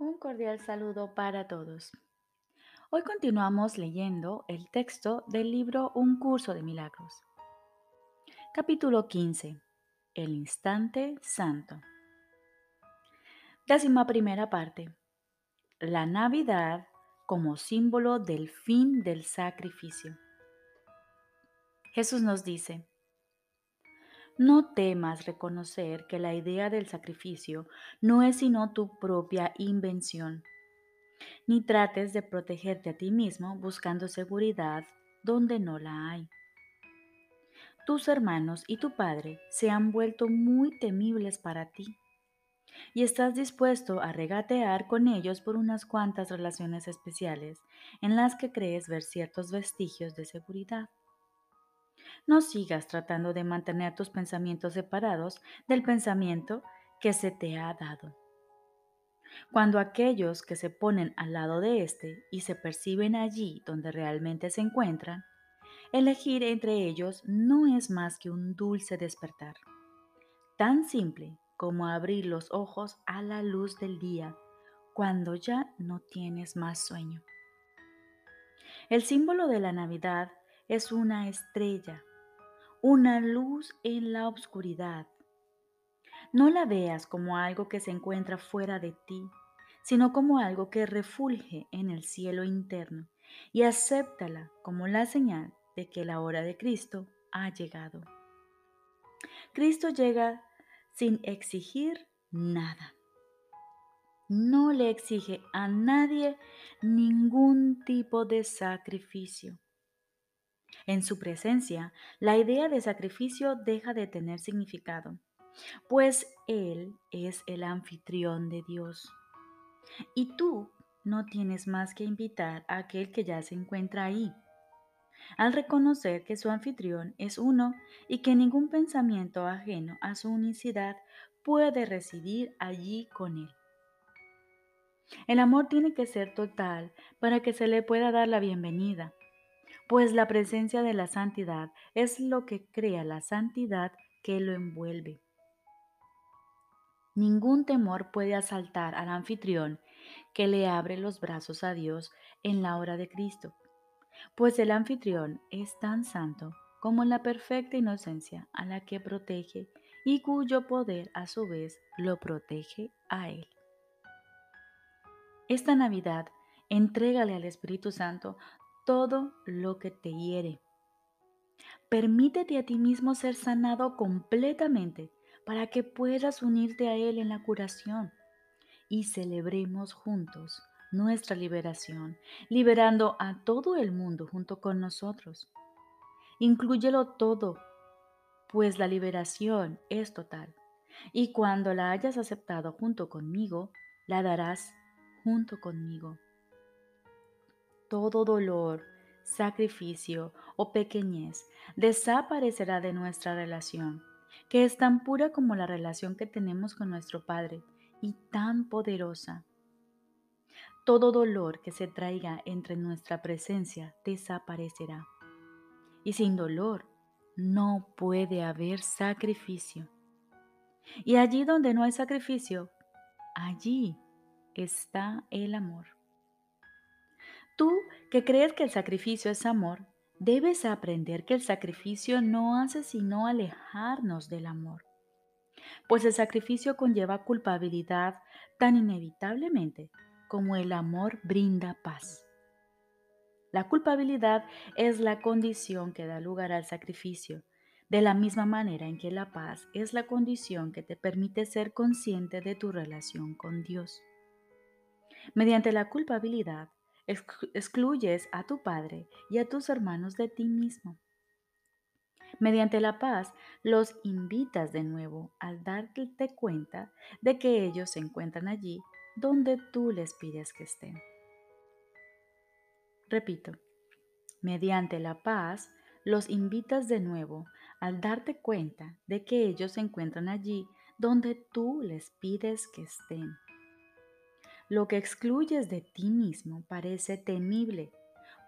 Un cordial saludo para todos. Hoy continuamos leyendo el texto del libro Un curso de milagros. Capítulo 15. El instante santo. Décima primera parte. La Navidad como símbolo del fin del sacrificio. Jesús nos dice, no temas reconocer que la idea del sacrificio no es sino tu propia invención, ni trates de protegerte a ti mismo buscando seguridad donde no la hay. Tus hermanos y tu padre se han vuelto muy temibles para ti y estás dispuesto a regatear con ellos por unas cuantas relaciones especiales en las que crees ver ciertos vestigios de seguridad. No sigas tratando de mantener tus pensamientos separados del pensamiento que se te ha dado. Cuando aquellos que se ponen al lado de éste y se perciben allí donde realmente se encuentran, elegir entre ellos no es más que un dulce despertar, tan simple como abrir los ojos a la luz del día cuando ya no tienes más sueño. El símbolo de la Navidad es una estrella una luz en la oscuridad. No la veas como algo que se encuentra fuera de ti, sino como algo que refulge en el cielo interno y acéptala como la señal de que la hora de Cristo ha llegado. Cristo llega sin exigir nada. No le exige a nadie ningún tipo de sacrificio. En su presencia, la idea de sacrificio deja de tener significado, pues Él es el anfitrión de Dios. Y tú no tienes más que invitar a aquel que ya se encuentra ahí. Al reconocer que su anfitrión es uno y que ningún pensamiento ajeno a su unicidad puede residir allí con él. El amor tiene que ser total para que se le pueda dar la bienvenida pues la presencia de la santidad es lo que crea la santidad que lo envuelve. Ningún temor puede asaltar al anfitrión que le abre los brazos a Dios en la hora de Cristo, pues el anfitrión es tan santo como la perfecta inocencia a la que protege y cuyo poder a su vez lo protege a él. Esta Navidad, entrégale al Espíritu Santo todo lo que te hiere. Permítete a ti mismo ser sanado completamente para que puedas unirte a Él en la curación y celebremos juntos nuestra liberación, liberando a todo el mundo junto con nosotros. Inclúyelo todo, pues la liberación es total. Y cuando la hayas aceptado junto conmigo, la darás junto conmigo todo dolor, sacrificio o pequeñez desaparecerá de nuestra relación, que es tan pura como la relación que tenemos con nuestro Padre y tan poderosa. Todo dolor que se traiga entre nuestra presencia desaparecerá. Y sin dolor no puede haber sacrificio. Y allí donde no hay sacrificio, allí está el amor. Tú que crees que el sacrificio es amor, debes aprender que el sacrificio no hace sino alejarnos del amor, pues el sacrificio conlleva culpabilidad tan inevitablemente como el amor brinda paz. La culpabilidad es la condición que da lugar al sacrificio, de la misma manera en que la paz es la condición que te permite ser consciente de tu relación con Dios. Mediante la culpabilidad, excluyes a tu padre y a tus hermanos de ti mismo. Mediante la paz los invitas de nuevo al darte cuenta de que ellos se encuentran allí donde tú les pides que estén. Repito, mediante la paz los invitas de nuevo al darte cuenta de que ellos se encuentran allí donde tú les pides que estén. Lo que excluyes de ti mismo parece temible,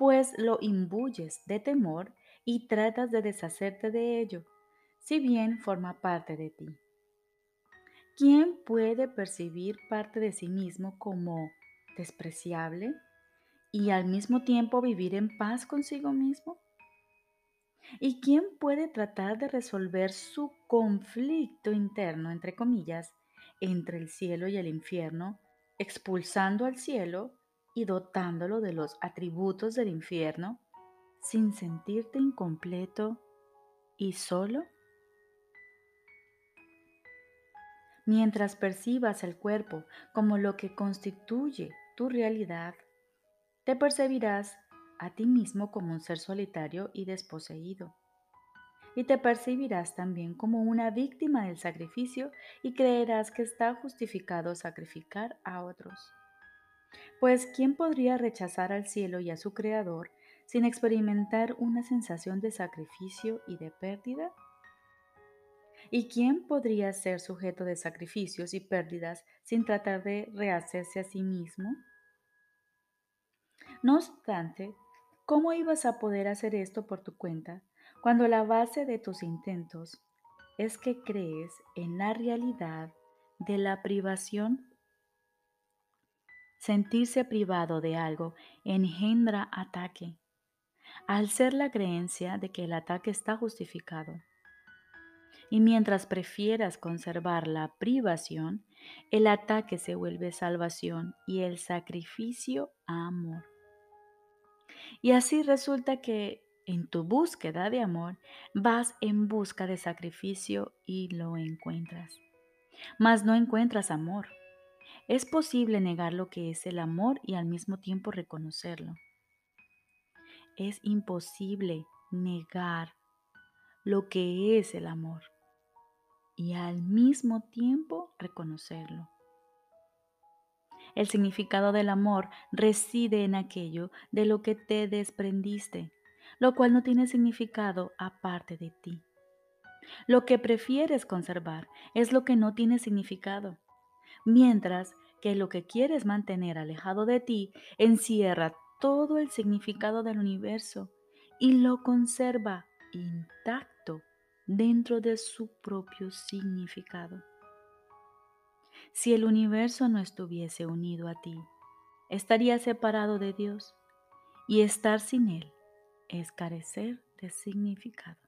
pues lo imbuyes de temor y tratas de deshacerte de ello, si bien forma parte de ti. ¿Quién puede percibir parte de sí mismo como despreciable y al mismo tiempo vivir en paz consigo mismo? ¿Y quién puede tratar de resolver su conflicto interno, entre comillas, entre el cielo y el infierno, expulsando al cielo y dotándolo de los atributos del infierno, sin sentirte incompleto y solo? Mientras percibas el cuerpo como lo que constituye tu realidad, te percibirás a ti mismo como un ser solitario y desposeído. Y te percibirás también como una víctima del sacrificio y creerás que está justificado sacrificar a otros. Pues ¿quién podría rechazar al cielo y a su Creador sin experimentar una sensación de sacrificio y de pérdida? ¿Y quién podría ser sujeto de sacrificios y pérdidas sin tratar de rehacerse a sí mismo? No obstante, ¿cómo ibas a poder hacer esto por tu cuenta cuando la base de tus intentos es que crees en la realidad de la privación? Sentirse privado de algo engendra ataque, al ser la creencia de que el ataque está justificado. Y mientras prefieras conservar la privación, el ataque se vuelve salvación y el sacrificio amor. Y así resulta que en tu búsqueda de amor vas en busca de sacrificio y lo encuentras. Mas no encuentras amor. Es posible negar lo que es el amor y al mismo tiempo reconocerlo. Es imposible negar lo que es el amor y al mismo tiempo reconocerlo. El significado del amor reside en aquello de lo que te desprendiste, lo cual no tiene significado aparte de ti. Lo que prefieres conservar es lo que no tiene significado, mientras que lo que quieres mantener alejado de ti encierra todo el significado del universo y lo conserva intacto dentro de su propio significado. Si el universo no estuviese unido a ti, estaría separado de Dios y estar sin Él es carecer de significado.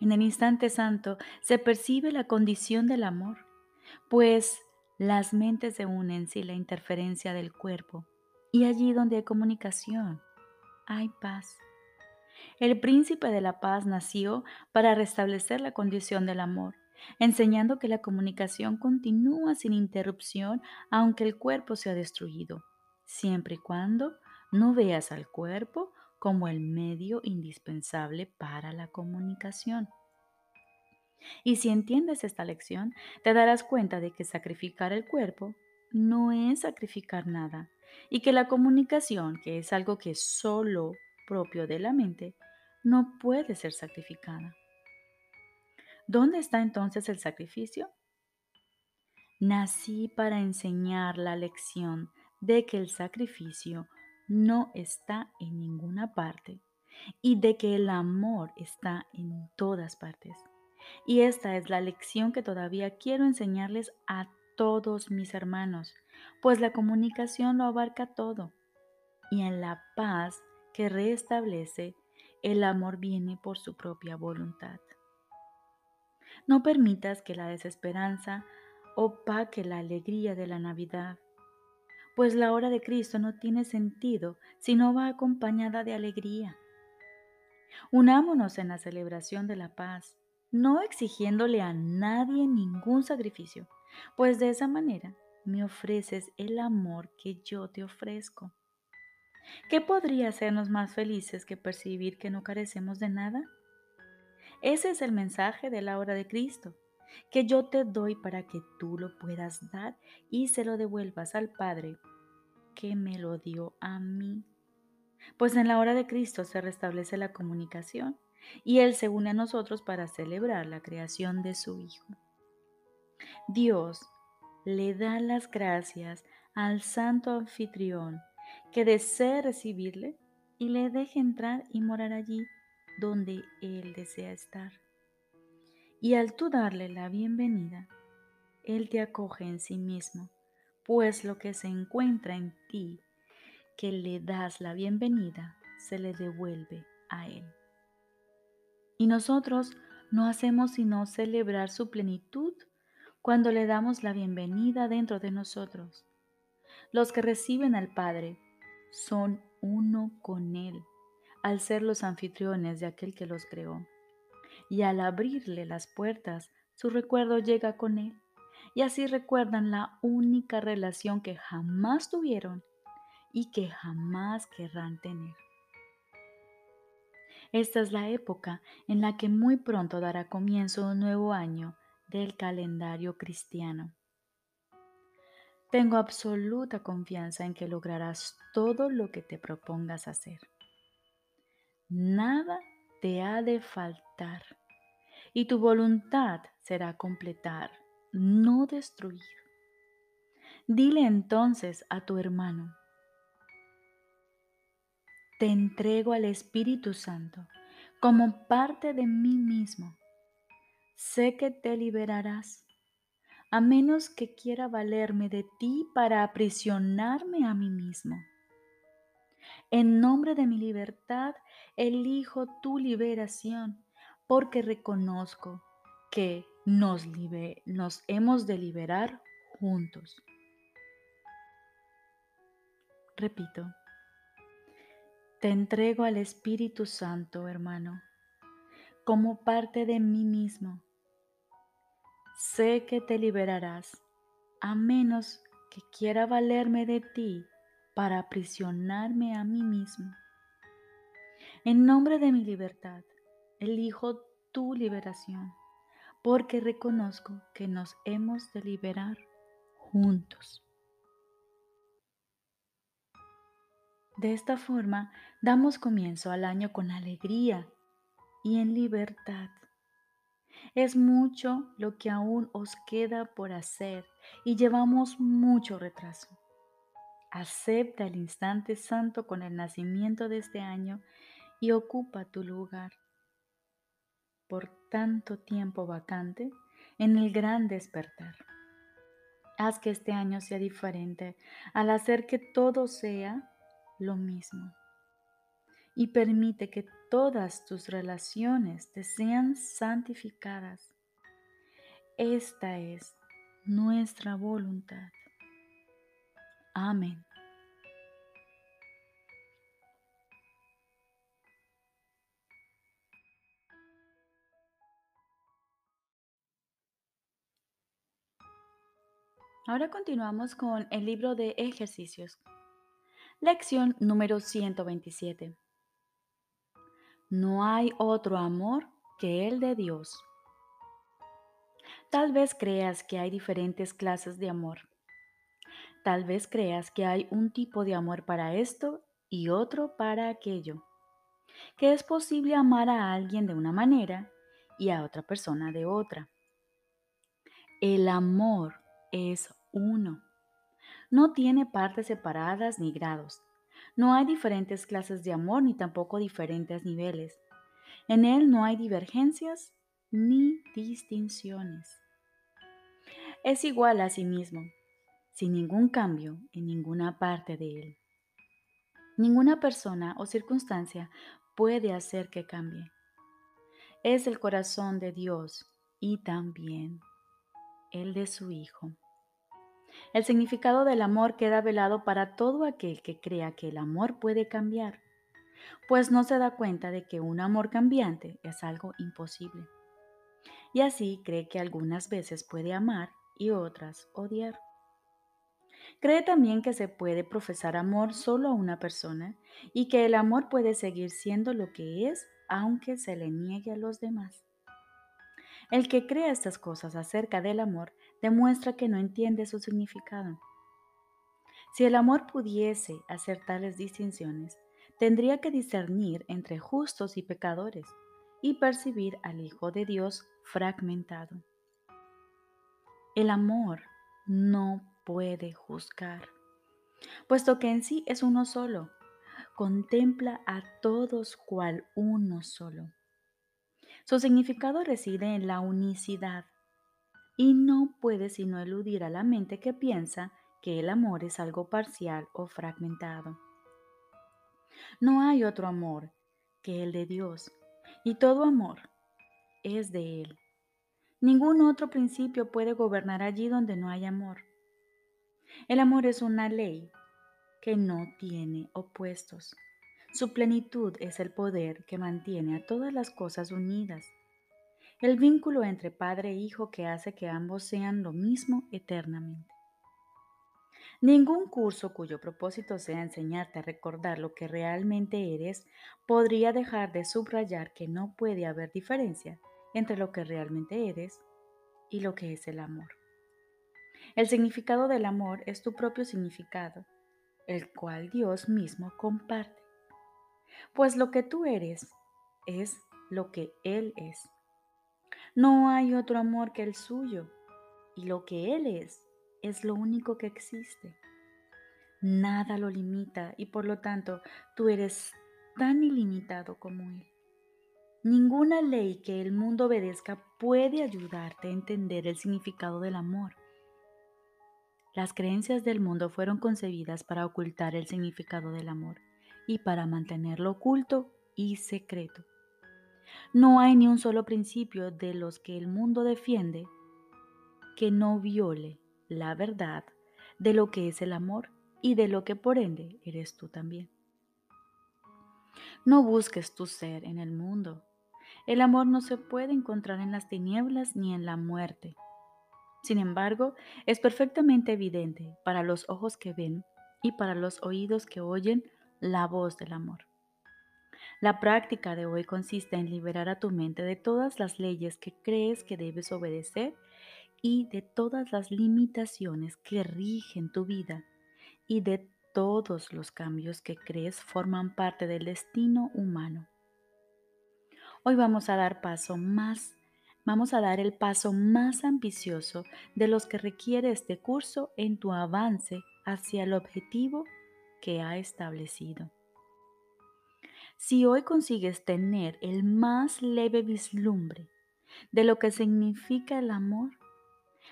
En el instante santo se percibe la condición del amor, pues las mentes se unen sin la interferencia del cuerpo y allí donde hay comunicación hay paz. El príncipe de la paz nació para restablecer la condición del amor, enseñando que la comunicación continúa sin interrupción aunque el cuerpo sea destruido, siempre y cuando no veas al cuerpo como el medio indispensable para la comunicación. Y si entiendes esta lección, te darás cuenta de que sacrificar el cuerpo no es sacrificar nada y que la comunicación, que es algo que es solo propio de la mente, no puede ser sacrificada. ¿Dónde está entonces el sacrificio? Nací para enseñar la lección de que el sacrificio no está en ninguna parte y de que el amor está en todas partes. Y esta es la lección que todavía quiero enseñarles a todos mis hermanos, pues la comunicación lo abarca todo. Y en la paz que restablece el amor viene por su propia voluntad. No permitas que la desesperanza opaque la alegría de la Navidad, pues la hora de Cristo no tiene sentido si no va acompañada de alegría. Unámonos en la celebración de la paz, no exigiéndole a nadie ningún sacrificio, pues de esa manera me ofreces el amor que yo te ofrezco. ¿Qué podría hacernos más felices que percibir que no carecemos de nada? Ese es el mensaje de la hora de Cristo, que yo te doy para que tú lo puedas dar y se lo devuelvas al Padre que me lo dio a mí. Pues en la hora de Cristo se restablece la comunicación y Él se une a nosotros para celebrar la creación de su Hijo. Dios le da las gracias al santo anfitrión que desee recibirle y le deje entrar y morar allí donde Él desea estar. Y al tú darle la bienvenida, Él te acoge en sí mismo, pues lo que se encuentra en ti, que le das la bienvenida, se le devuelve a Él. Y nosotros no hacemos sino celebrar su plenitud cuando le damos la bienvenida dentro de nosotros. Los que reciben al Padre son uno con Él, al ser los anfitriones de aquel que los creó. Y al abrirle las puertas, su recuerdo llega con Él. Y así recuerdan la única relación que jamás tuvieron y que jamás querrán tener. Esta es la época en la que muy pronto dará comienzo un nuevo año del calendario cristiano. Tengo absoluta confianza en que lograrás todo lo que te propongas hacer. Nada te ha de faltar y tu voluntad será completar, no destruir. Dile entonces a tu hermano, te entrego al Espíritu Santo como parte de mí mismo. Sé que te liberarás, a menos que quiera valerme de ti para aprisionarme a mí mismo. En nombre de mi libertad, elijo tu liberación, porque reconozco que nos, nos hemos de liberar juntos. Repito, te entrego al Espíritu Santo, hermano, como parte de mí mismo. Sé que te liberarás, a menos que quiera valerme de ti para aprisionarme a mí mismo. En nombre de mi libertad, elijo tu liberación, porque reconozco que nos hemos de liberar juntos. De esta forma, damos comienzo al año con alegría y en libertad. Es mucho lo que aún os queda por hacer y llevamos mucho retraso. Acepta el instante santo con el nacimiento de este año y ocupa tu lugar. Por tanto tiempo vacante en el gran despertar. Haz que este año sea diferente al hacer que todo sea lo mismo. Y permite que todas tus relaciones te sean santificadas. Esta es nuestra voluntad. Amén. Ahora continuamos con el libro de ejercicios Lección número 127. No hay otro amor que el de Dios. Tal vez creas que hay diferentes clases de amor. Tal vez creas que hay un tipo de amor para esto y otro para aquello. Que es posible amar a alguien de una manera y a otra persona de otra. El amor es uno. No tiene partes separadas ni grados. No hay diferentes clases de amor ni tampoco diferentes niveles. En él no hay divergencias ni distinciones. Es igual a sí mismo, sin ningún cambio en ninguna parte de él. Ninguna persona o circunstancia puede hacer que cambie. Es el corazón de Dios y también el de su Hijo. El significado del amor queda velado para todo aquel que crea que el amor puede cambiar, pues no se da cuenta de que un amor cambiante es algo imposible. Y así cree que algunas veces puede amar y otras odiar. Cree también que se puede profesar amor solo a una persona y que el amor puede seguir siendo lo que es aunque se le niegue a los demás. El que crea estas cosas acerca del amor demuestra que no entiende su significado. Si el amor pudiese hacer tales distinciones, tendría que discernir entre justos y pecadores y percibir al Hijo de Dios fragmentado. El amor no puede juzgar, puesto que en sí es uno solo, contempla a todos cual uno solo. Su significado reside en la unicidad y no puede sino eludir a la mente que piensa que el amor es algo parcial o fragmentado. No hay otro amor que el de Dios, y todo amor es de Él. Ningún otro principio puede gobernar allí donde no hay amor. El amor es una ley que no tiene opuestos. Su plenitud es el poder que mantiene a todas las cosas unidas. El vínculo entre padre e hijo que hace que ambos sean lo mismo eternamente. Ningún curso cuyo propósito sea enseñarte a recordar lo que realmente eres podría dejar de subrayar que no puede haber diferencia entre lo que realmente eres y lo que es el amor. El significado del amor es tu propio significado, el cual Dios mismo comparte. Pues lo que tú eres es lo que Él es. No hay otro amor que el suyo, y lo que Él es es lo único que existe. Nada lo limita y por lo tanto tú eres tan ilimitado como Él. Ninguna ley que el mundo obedezca puede ayudarte a entender el significado del amor. Las creencias del mundo fueron concebidas para ocultar el significado del amor y para mantenerlo oculto y secreto. No hay ni un solo principio de los que el mundo defiende que no viole la verdad de lo que es el amor y de lo que por ende eres tú también. No busques tu ser en el mundo, el amor no se puede encontrar en las tinieblas ni en la muerte. Sin embargo, es perfectamente evidente para los ojos que ven y para los oídos que oyen la voz del amor. La práctica de hoy consiste en liberar a tu mente de todas las leyes que crees que debes obedecer y de todas las limitaciones que rigen tu vida y de todos los cambios que crees forman parte del destino humano. Hoy vamos a dar paso más, vamos a dar el paso más ambicioso de los que requiere este curso en tu avance hacia el objetivo que ha establecido. Si hoy consigues tener el más leve vislumbre de lo que significa el amor,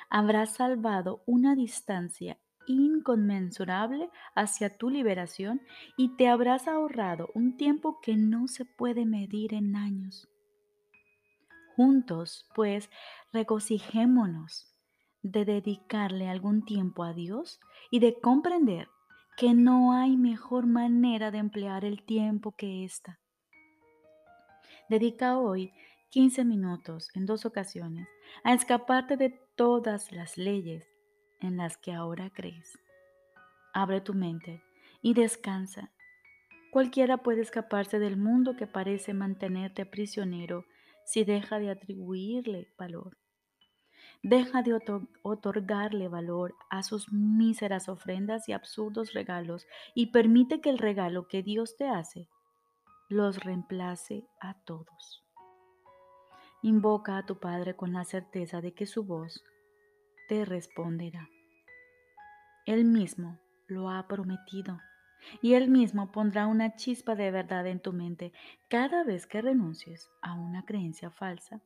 habrás salvado una distancia inconmensurable hacia tu liberación y te habrás ahorrado un tiempo que no se puede medir en años. Juntos, pues, regocijémonos de dedicarle algún tiempo a Dios y de comprender que no hay mejor manera de emplear el tiempo que esta. Dedica hoy 15 minutos en dos ocasiones a escaparte de todas las leyes en las que ahora crees. Abre tu mente y descansa. Cualquiera puede escaparse del mundo que parece mantenerte prisionero si deja de atribuirle valor. Deja de otorgarle valor a sus míseras ofrendas y absurdos regalos y permite que el regalo que Dios te hace los reemplace a todos. Invoca a tu Padre con la certeza de que su voz te responderá. Él mismo lo ha prometido y Él mismo pondrá una chispa de verdad en tu mente cada vez que renuncies a una creencia falsa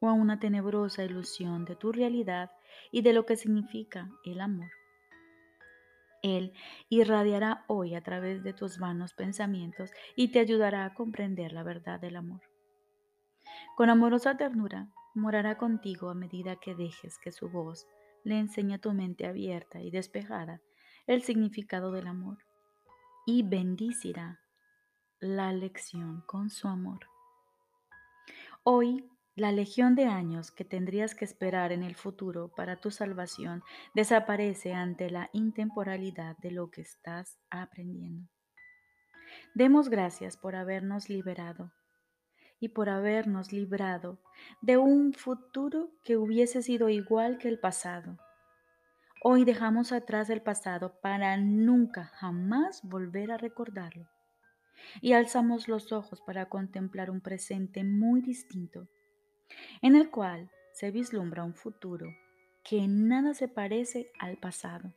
o a una tenebrosa ilusión de tu realidad y de lo que significa el amor. Él irradiará hoy a través de tus vanos pensamientos y te ayudará a comprender la verdad del amor. Con amorosa ternura morará contigo a medida que dejes que su voz le enseñe a tu mente abierta y despejada el significado del amor y bendicirá la lección con su amor. Hoy, la legión de años que tendrías que esperar en el futuro para tu salvación desaparece ante la intemporalidad de lo que estás aprendiendo. Demos gracias por habernos liberado y por habernos librado de un futuro que hubiese sido igual que el pasado. Hoy dejamos atrás el pasado para nunca jamás volver a recordarlo. Y alzamos los ojos para contemplar un presente muy distinto, en el cual se vislumbra un futuro que en nada se parece al pasado.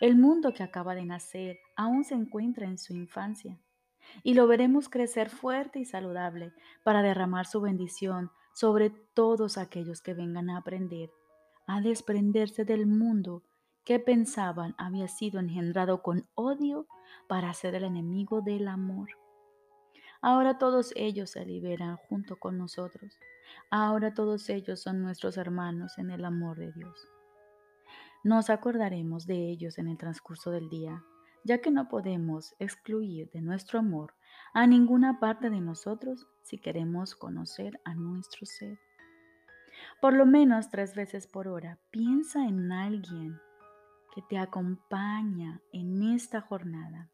El mundo que acaba de nacer aún se encuentra en su infancia y lo veremos crecer fuerte y saludable para derramar su bendición sobre todos aquellos que vengan a aprender a desprenderse del mundo que pensaban había sido engendrado con odio para ser el enemigo del amor. Ahora todos ellos se liberan junto con nosotros. Ahora todos ellos son nuestros hermanos en el amor de Dios. Nos acordaremos de ellos en el transcurso del día, ya que no podemos excluir de nuestro amor a ninguna parte de nosotros si queremos conocer a nuestro ser. Por lo menos tres veces por hora, piensa en alguien que te acompaña en esta jornada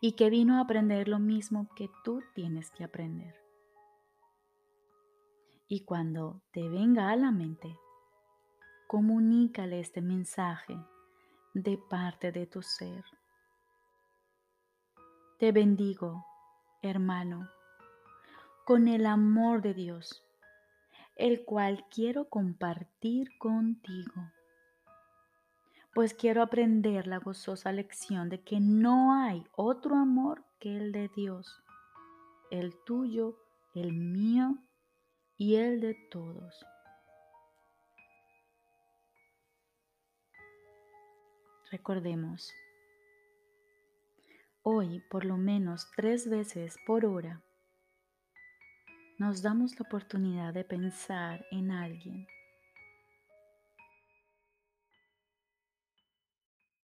y que vino a aprender lo mismo que tú tienes que aprender. Y cuando te venga a la mente, comunícale este mensaje de parte de tu ser. Te bendigo, hermano, con el amor de Dios, el cual quiero compartir contigo pues quiero aprender la gozosa lección de que no hay otro amor que el de Dios, el tuyo, el mío y el de todos. Recordemos, hoy por lo menos tres veces por hora nos damos la oportunidad de pensar en alguien